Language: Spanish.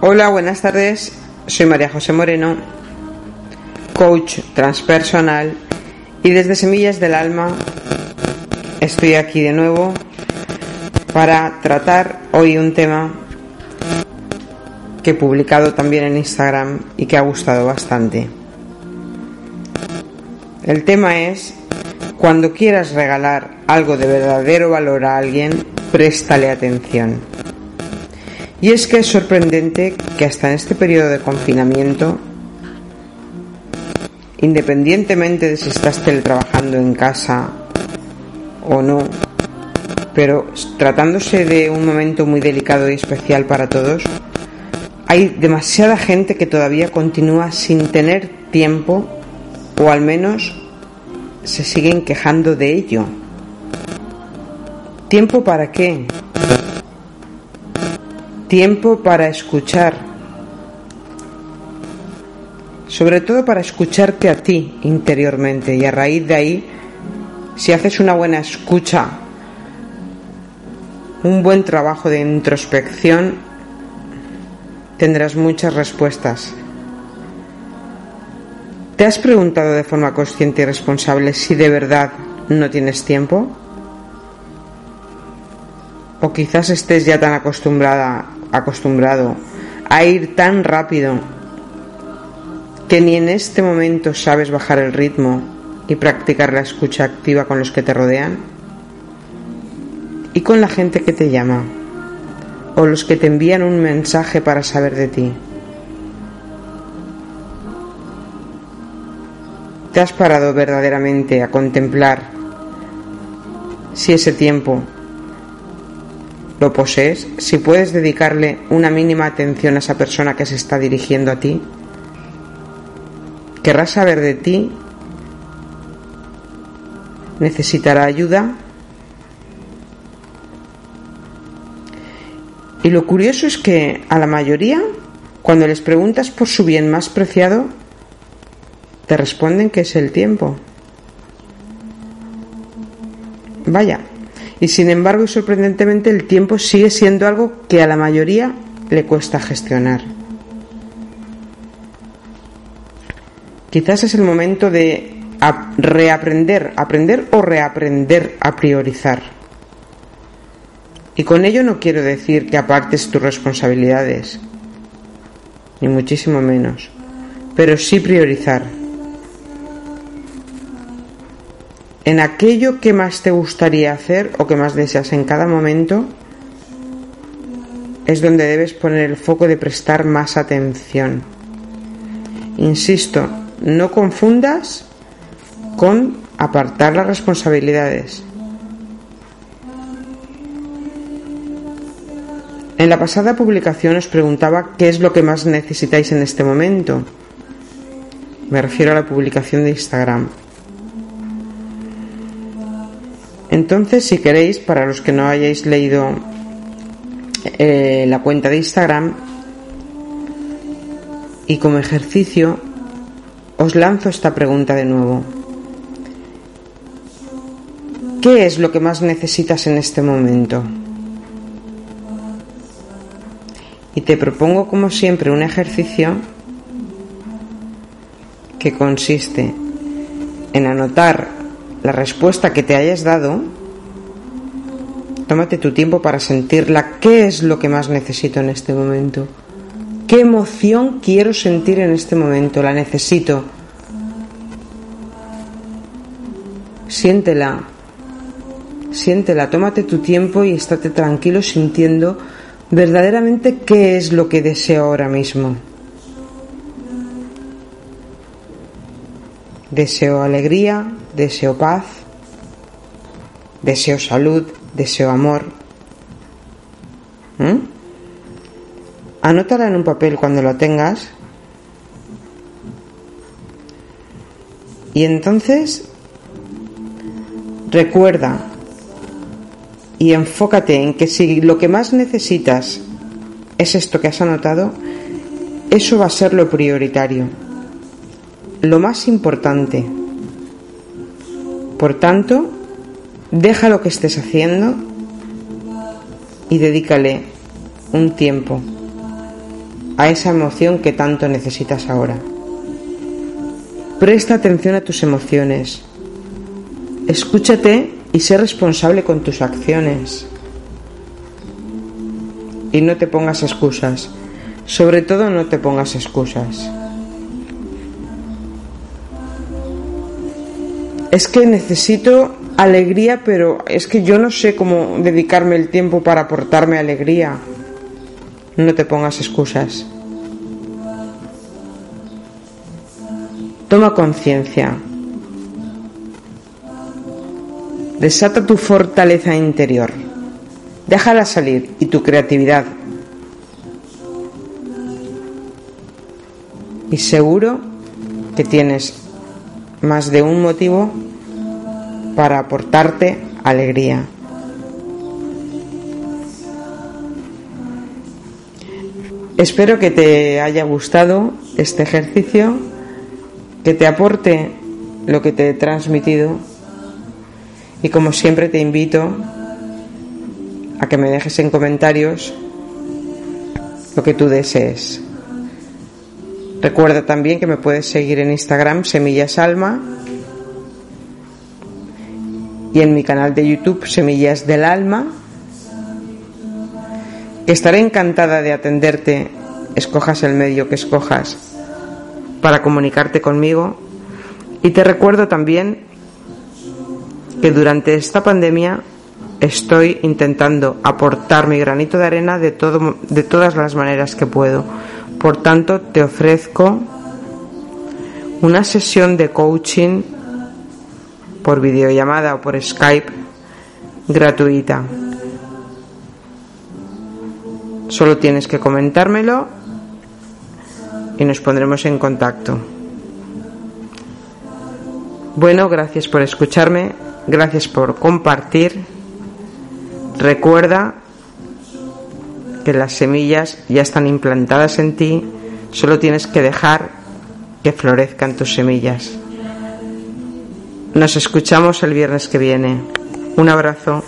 Hola, buenas tardes. Soy María José Moreno, coach transpersonal y desde Semillas del Alma estoy aquí de nuevo para tratar hoy un tema que he publicado también en Instagram y que ha gustado bastante. El tema es, cuando quieras regalar algo de verdadero valor a alguien, préstale atención. Y es que es sorprendente que hasta en este periodo de confinamiento, independientemente de si estás teletrabajando en casa o no, pero tratándose de un momento muy delicado y especial para todos, hay demasiada gente que todavía continúa sin tener tiempo o al menos se siguen quejando de ello. ¿Tiempo para qué? Tiempo para escuchar. Sobre todo para escucharte a ti interiormente y a raíz de ahí, si haces una buena escucha, un buen trabajo de introspección, tendrás muchas respuestas. ¿Te has preguntado de forma consciente y responsable si de verdad no tienes tiempo? ¿O quizás estés ya tan acostumbrada acostumbrado a ir tan rápido que ni en este momento sabes bajar el ritmo y practicar la escucha activa con los que te rodean? ¿Y con la gente que te llama? ¿O los que te envían un mensaje para saber de ti? ¿Te has parado verdaderamente a contemplar si ese tiempo lo posees, si puedes dedicarle una mínima atención a esa persona que se está dirigiendo a ti, querrá saber de ti, necesitará ayuda. Y lo curioso es que a la mayoría, cuando les preguntas por su bien más preciado, te responden que es el tiempo. Vaya, y sin embargo y sorprendentemente el tiempo sigue siendo algo que a la mayoría le cuesta gestionar. Quizás es el momento de reaprender, aprender o reaprender a priorizar. Y con ello no quiero decir que apartes tus responsabilidades, ni muchísimo menos, pero sí priorizar en aquello que más te gustaría hacer o que más deseas en cada momento, es donde debes poner el foco de prestar más atención. Insisto, no confundas con apartar las responsabilidades. En la pasada publicación os preguntaba qué es lo que más necesitáis en este momento. Me refiero a la publicación de Instagram. Entonces, si queréis, para los que no hayáis leído eh, la cuenta de Instagram, y como ejercicio, os lanzo esta pregunta de nuevo. ¿Qué es lo que más necesitas en este momento? Y te propongo, como siempre, un ejercicio que consiste en anotar la respuesta que te hayas dado, tómate tu tiempo para sentirla. ¿Qué es lo que más necesito en este momento? ¿Qué emoción quiero sentir en este momento? La necesito. Siéntela. Siéntela, tómate tu tiempo y estate tranquilo sintiendo verdaderamente qué es lo que deseo ahora mismo. Deseo alegría, deseo paz, deseo salud, deseo amor. ¿Mm? Anótala en un papel cuando lo tengas. Y entonces recuerda y enfócate en que si lo que más necesitas es esto que has anotado, eso va a ser lo prioritario, lo más importante. Por tanto, deja lo que estés haciendo y dedícale un tiempo a esa emoción que tanto necesitas ahora. Presta atención a tus emociones. Escúchate y sé responsable con tus acciones. Y no te pongas excusas. Sobre todo no te pongas excusas. Es que necesito alegría, pero es que yo no sé cómo dedicarme el tiempo para aportarme alegría. No te pongas excusas. Toma conciencia. Desata tu fortaleza interior. Déjala salir y tu creatividad. Y seguro que tienes más de un motivo para aportarte alegría. Espero que te haya gustado este ejercicio, que te aporte lo que te he transmitido y como siempre te invito a que me dejes en comentarios lo que tú desees. Recuerda también que me puedes seguir en Instagram Semillas Alma y en mi canal de YouTube Semillas del Alma. Estaré encantada de atenderte, escojas el medio que escojas, para comunicarte conmigo. Y te recuerdo también que durante esta pandemia estoy intentando aportar mi granito de arena de, todo, de todas las maneras que puedo. Por tanto, te ofrezco una sesión de coaching por videollamada o por Skype gratuita. Solo tienes que comentármelo y nos pondremos en contacto. Bueno, gracias por escucharme, gracias por compartir. Recuerda que las semillas ya están implantadas en ti, solo tienes que dejar que florezcan tus semillas. Nos escuchamos el viernes que viene. Un abrazo.